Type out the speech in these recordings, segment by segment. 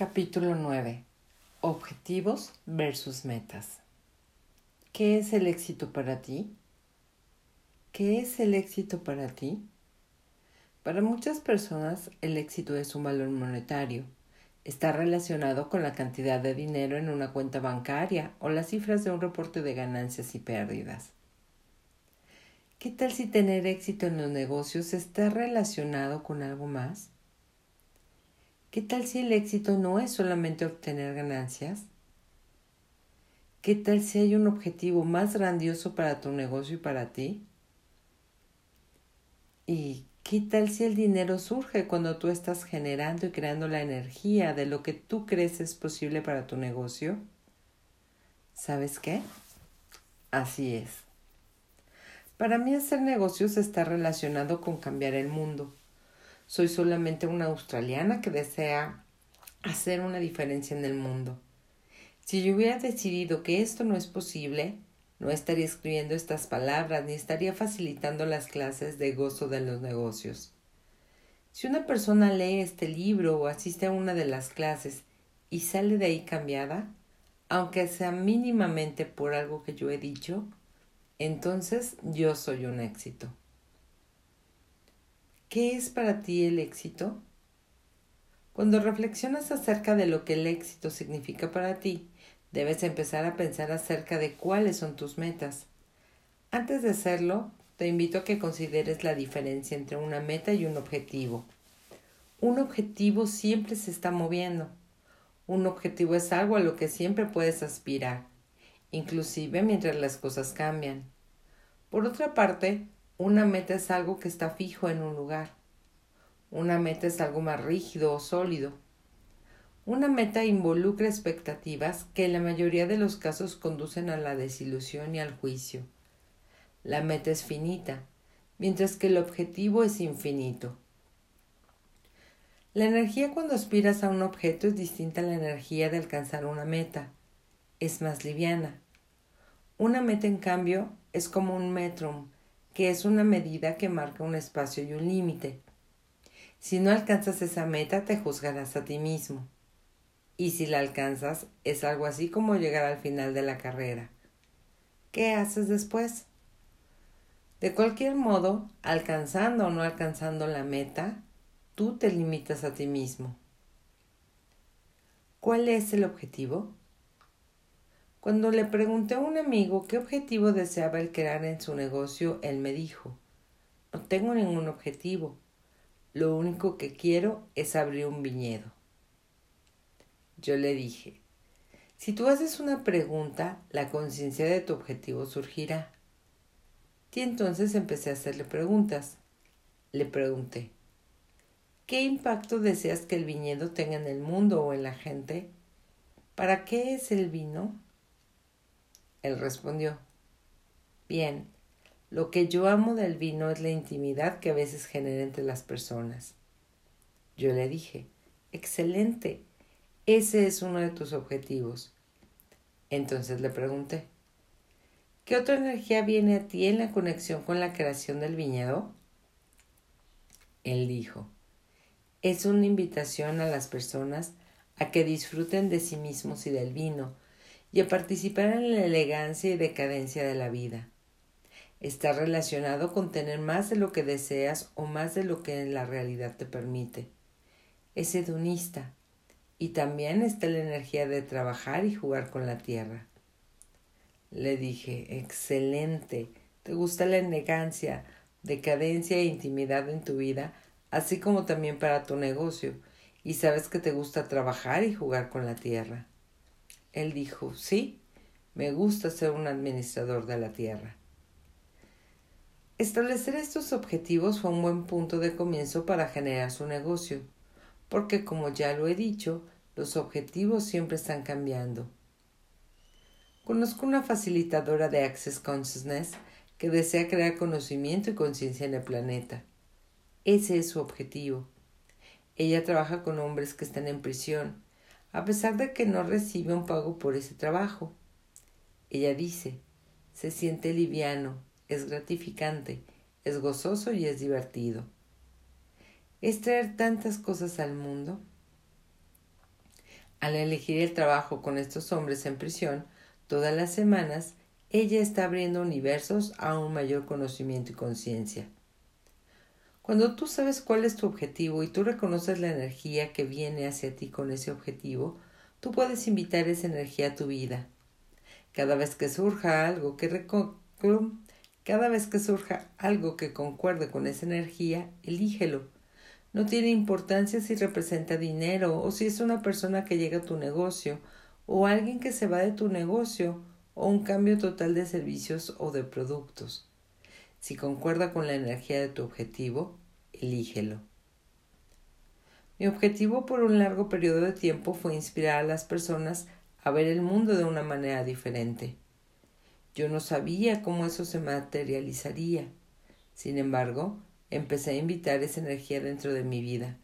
Capítulo 9. Objetivos versus metas. ¿Qué es el éxito para ti? ¿Qué es el éxito para ti? Para muchas personas el éxito es un valor monetario. Está relacionado con la cantidad de dinero en una cuenta bancaria o las cifras de un reporte de ganancias y pérdidas. ¿Qué tal si tener éxito en los negocios está relacionado con algo más? ¿Qué tal si el éxito no es solamente obtener ganancias? ¿Qué tal si hay un objetivo más grandioso para tu negocio y para ti? ¿Y qué tal si el dinero surge cuando tú estás generando y creando la energía de lo que tú crees es posible para tu negocio? ¿Sabes qué? Así es. Para mí hacer negocios está relacionado con cambiar el mundo soy solamente una australiana que desea hacer una diferencia en el mundo. Si yo hubiera decidido que esto no es posible, no estaría escribiendo estas palabras ni estaría facilitando las clases de gozo de los negocios. Si una persona lee este libro o asiste a una de las clases y sale de ahí cambiada, aunque sea mínimamente por algo que yo he dicho, entonces yo soy un éxito. ¿Qué es para ti el éxito? Cuando reflexionas acerca de lo que el éxito significa para ti, debes empezar a pensar acerca de cuáles son tus metas. Antes de hacerlo, te invito a que consideres la diferencia entre una meta y un objetivo. Un objetivo siempre se está moviendo. Un objetivo es algo a lo que siempre puedes aspirar, inclusive mientras las cosas cambian. Por otra parte, una meta es algo que está fijo en un lugar. Una meta es algo más rígido o sólido. Una meta involucra expectativas que en la mayoría de los casos conducen a la desilusión y al juicio. La meta es finita, mientras que el objetivo es infinito. La energía cuando aspiras a un objeto es distinta a la energía de alcanzar una meta. Es más liviana. Una meta, en cambio, es como un metro que es una medida que marca un espacio y un límite. Si no alcanzas esa meta, te juzgarás a ti mismo. Y si la alcanzas, es algo así como llegar al final de la carrera. ¿Qué haces después? De cualquier modo, alcanzando o no alcanzando la meta, tú te limitas a ti mismo. ¿Cuál es el objetivo? Cuando le pregunté a un amigo qué objetivo deseaba el crear en su negocio, él me dijo, no tengo ningún objetivo, lo único que quiero es abrir un viñedo. Yo le dije, si tú haces una pregunta, la conciencia de tu objetivo surgirá. Y entonces empecé a hacerle preguntas. Le pregunté, ¿qué impacto deseas que el viñedo tenga en el mundo o en la gente? ¿Para qué es el vino? Él respondió, Bien, lo que yo amo del vino es la intimidad que a veces genera entre las personas. Yo le dije, Excelente, ese es uno de tus objetivos. Entonces le pregunté, ¿qué otra energía viene a ti en la conexión con la creación del viñedo? Él dijo, es una invitación a las personas a que disfruten de sí mismos y del vino, y a participar en la elegancia y decadencia de la vida. Está relacionado con tener más de lo que deseas o más de lo que la realidad te permite. Es hedonista y también está la energía de trabajar y jugar con la tierra. Le dije, excelente, te gusta la elegancia, decadencia e intimidad en tu vida, así como también para tu negocio, y sabes que te gusta trabajar y jugar con la tierra. Él dijo, sí, me gusta ser un administrador de la tierra. Establecer estos objetivos fue un buen punto de comienzo para generar su negocio, porque como ya lo he dicho, los objetivos siempre están cambiando. Conozco una facilitadora de Access Consciousness que desea crear conocimiento y conciencia en el planeta. Ese es su objetivo. Ella trabaja con hombres que están en prisión a pesar de que no recibe un pago por ese trabajo. Ella dice, se siente liviano, es gratificante, es gozoso y es divertido. ¿Es traer tantas cosas al mundo? Al elegir el trabajo con estos hombres en prisión, todas las semanas, ella está abriendo universos a un mayor conocimiento y conciencia. Cuando tú sabes cuál es tu objetivo y tú reconoces la energía que viene hacia ti con ese objetivo, tú puedes invitar esa energía a tu vida. Cada vez que surja algo que cada vez que surja algo que concuerde con esa energía, elígelo. No tiene importancia si representa dinero o si es una persona que llega a tu negocio o alguien que se va de tu negocio o un cambio total de servicios o de productos. Si concuerda con la energía de tu objetivo, elígelo. Mi objetivo por un largo periodo de tiempo fue inspirar a las personas a ver el mundo de una manera diferente. Yo no sabía cómo eso se materializaría. Sin embargo, empecé a invitar esa energía dentro de mi vida.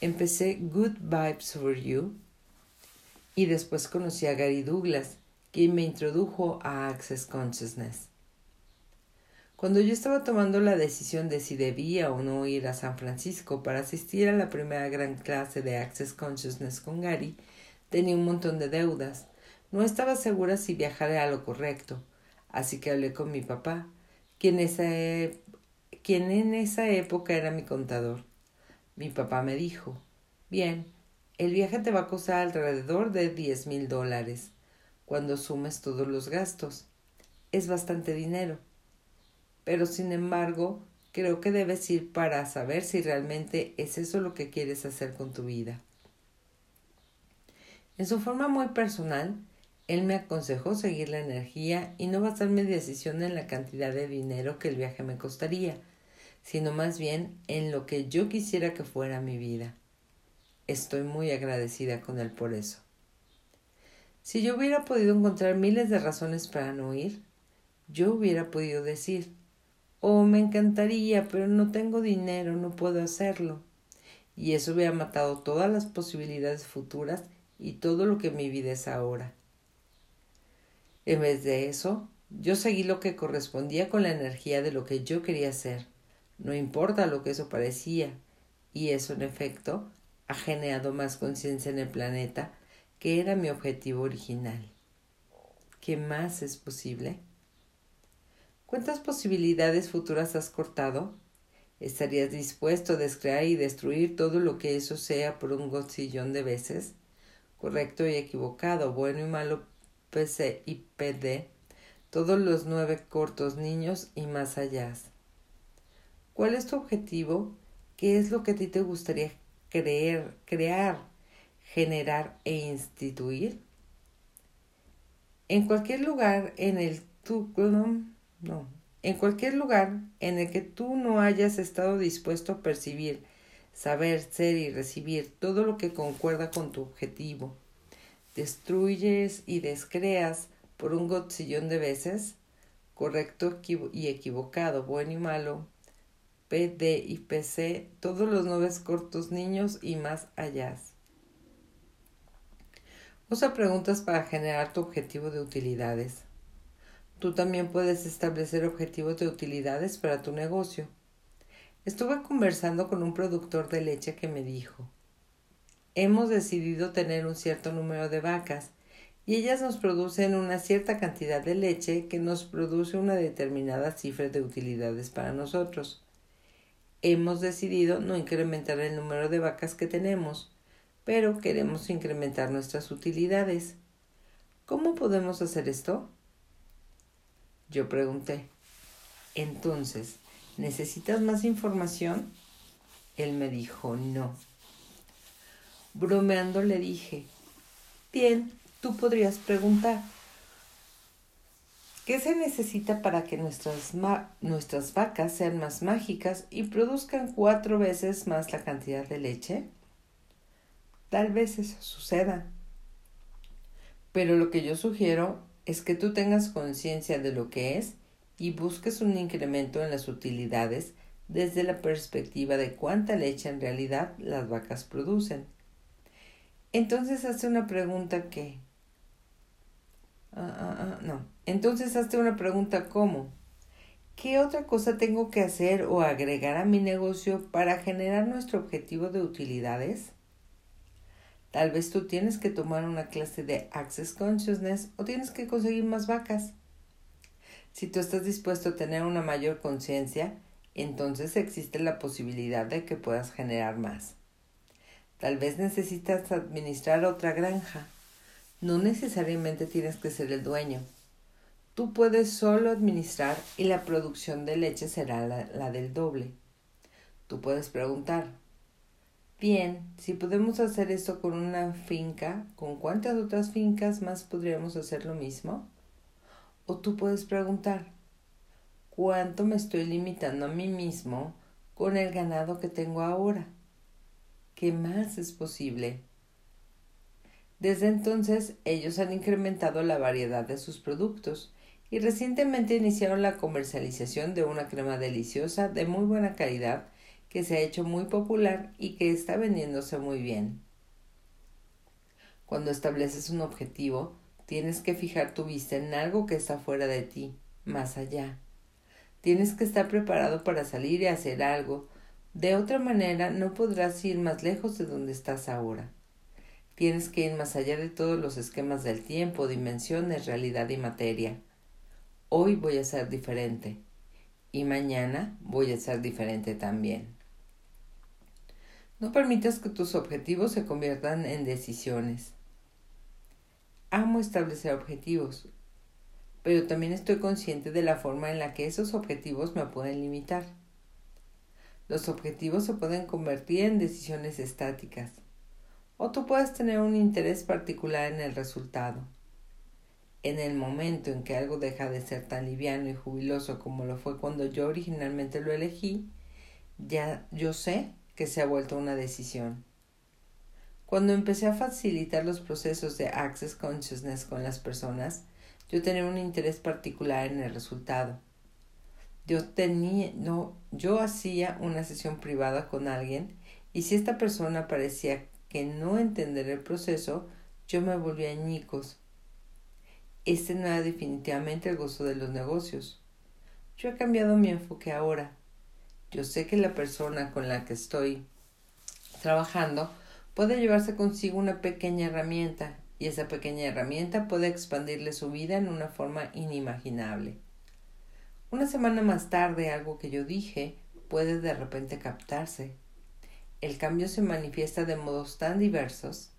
Empecé Good Vibes for You y después conocí a Gary Douglas, quien me introdujo a Access Consciousness. Cuando yo estaba tomando la decisión de si debía o no ir a San Francisco para asistir a la primera gran clase de Access Consciousness con Gary, tenía un montón de deudas. No estaba segura si viajar era lo correcto, así que hablé con mi papá, quien, quien en esa época era mi contador. Mi papá me dijo, bien, el viaje te va a costar alrededor de diez mil dólares, cuando sumes todos los gastos. Es bastante dinero pero sin embargo creo que debes ir para saber si realmente es eso lo que quieres hacer con tu vida. En su forma muy personal, él me aconsejó seguir la energía y no basar mi decisión en la cantidad de dinero que el viaje me costaría, sino más bien en lo que yo quisiera que fuera mi vida. Estoy muy agradecida con él por eso. Si yo hubiera podido encontrar miles de razones para no ir, yo hubiera podido decir Oh, me encantaría, pero no tengo dinero, no puedo hacerlo. Y eso hubiera matado todas las posibilidades futuras y todo lo que mi vida es ahora. En vez de eso, yo seguí lo que correspondía con la energía de lo que yo quería hacer, no importa lo que eso parecía, y eso en efecto ha generado más conciencia en el planeta, que era mi objetivo original. ¿Qué más es posible? ¿Cuántas posibilidades futuras has cortado? ¿Estarías dispuesto a descrear y destruir todo lo que eso sea por un gocillón de veces? Correcto y equivocado, bueno y malo, PC y PD, todos los nueve cortos niños y más allá. ¿Cuál es tu objetivo? ¿Qué es lo que a ti te gustaría creer, crear, generar e instituir? En cualquier lugar en el tu no. En cualquier lugar en el que tú no hayas estado dispuesto a percibir, saber, ser y recibir todo lo que concuerda con tu objetivo, destruyes y descreas por un gotzillón de veces, correcto y equivocado, bueno y malo, PD y PC, todos los nueve cortos niños y más allá. Usa preguntas para generar tu objetivo de utilidades. Tú también puedes establecer objetivos de utilidades para tu negocio. Estuve conversando con un productor de leche que me dijo, hemos decidido tener un cierto número de vacas y ellas nos producen una cierta cantidad de leche que nos produce una determinada cifra de utilidades para nosotros. Hemos decidido no incrementar el número de vacas que tenemos, pero queremos incrementar nuestras utilidades. ¿Cómo podemos hacer esto? Yo pregunté, entonces, ¿necesitas más información? Él me dijo, no. Bromeando le dije, bien, tú podrías preguntar, ¿qué se necesita para que nuestras, nuestras vacas sean más mágicas y produzcan cuatro veces más la cantidad de leche? Tal vez eso suceda. Pero lo que yo sugiero es que tú tengas conciencia de lo que es y busques un incremento en las utilidades desde la perspectiva de cuánta leche en realidad las vacas producen. Entonces hazte una pregunta que... Ah, ah, ah, no. Entonces hazte una pregunta como... ¿Qué otra cosa tengo que hacer o agregar a mi negocio para generar nuestro objetivo de utilidades? Tal vez tú tienes que tomar una clase de Access Consciousness o tienes que conseguir más vacas. Si tú estás dispuesto a tener una mayor conciencia, entonces existe la posibilidad de que puedas generar más. Tal vez necesitas administrar otra granja. No necesariamente tienes que ser el dueño. Tú puedes solo administrar y la producción de leche será la, del doble. Tú puedes preguntar, bien, si podemos hacer esto con una finca, ¿con cuántas otras fincas más podríamos hacer lo mismo? O tú puedes preguntar, ¿cuánto me estoy limitando a mí mismo con el ganado que tengo ahora? ¿Qué más es posible? Desde entonces ellos han incrementado la variedad de sus productos y recientemente iniciaron la comercialización de una crema deliciosa de muy buena calidad que se ha hecho muy popular y que está vendiéndose muy bien. Cuando estableces un objetivo, tienes que fijar tu vista en algo que está fuera de ti, más allá. Tienes que estar preparado para salir y hacer algo. De otra manera, no podrás ir más lejos de donde estás ahora. Tienes que ir más allá de todos los esquemas del tiempo, dimensiones, realidad y materia hoy voy a ser diferente y mañana voy a ser diferente también. No permitas que tus objetivos se conviertan en decisiones. Amo establecer objetivos, pero también estoy consciente de la forma en la que esos objetivos me pueden limitar. Los objetivos se pueden convertir en decisiones estáticas, o tú puedes tener un interés particular en el resultado en el momento en que algo deja de ser tan liviano y jubiloso como lo fue cuando yo originalmente lo elegí, ya yo sé que se ha vuelto una decisión. Cuando empecé a facilitar los procesos de Access Consciousness con las personas, yo tenía un interés particular en el resultado. Yo tenía, no, yo hacía una sesión privada con alguien y si esta persona parecía que no entender el proceso, yo me volvía añicos este no era definitivamente el gozo de los negocios. Yo he cambiado mi enfoque ahora. Yo sé que la persona con la que estoy trabajando puede llevarse consigo una pequeña herramienta y esa pequeña herramienta puede expandirle su vida en una forma inimaginable. Una semana más tarde algo que yo dije puede de repente captarse. El cambio se manifiesta de modos tan diversos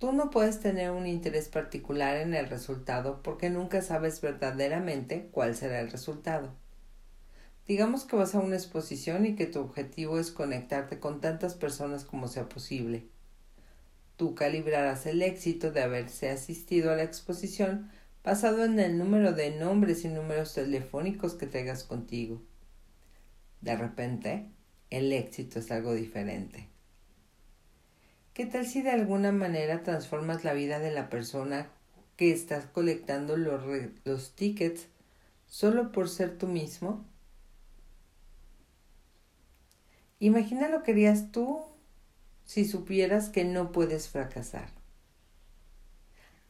Tú no puedes tener un interés particular en el resultado porque nunca sabes verdaderamente cuál será el resultado. Digamos que vas a una exposición y que tu objetivo es conectarte con tantas personas como sea posible. Tú calibrarás el éxito de haberse asistido a la exposición basado en el número de nombres y números telefónicos que tengas contigo. De repente, el éxito es algo diferente. ¿Qué tal si de alguna manera transformas la vida de la persona que estás colectando los, los tickets solo por ser tú mismo? Imagina lo que harías tú si supieras que no puedes fracasar.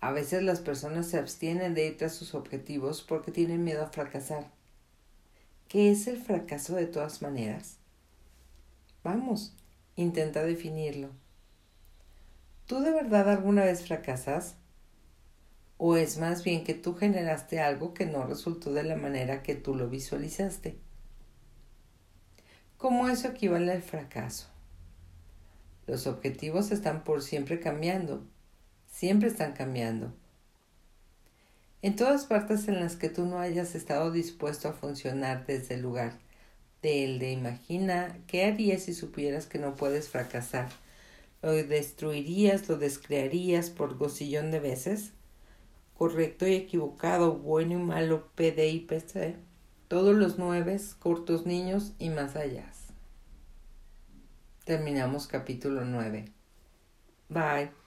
A veces las personas se abstienen de ir tras sus objetivos porque tienen miedo a fracasar. ¿Qué es el fracaso de todas maneras? Vamos, intenta definirlo. ¿Tú de verdad alguna vez fracasas? ¿O es más bien que tú generaste algo que no resultó de la manera que tú lo visualizaste? ¿Cómo eso equivale al fracaso? Los objetivos están por siempre cambiando, siempre están cambiando. En todas partes en las que tú no hayas estado dispuesto a funcionar desde el lugar del de imagina qué harías si supieras que no puedes fracasar lo destruirías, lo descrearías por gocillón de veces. Correcto y equivocado, bueno y malo, PD y PC. Todos los nueve, cortos niños y más allá. Terminamos capítulo 9. Bye.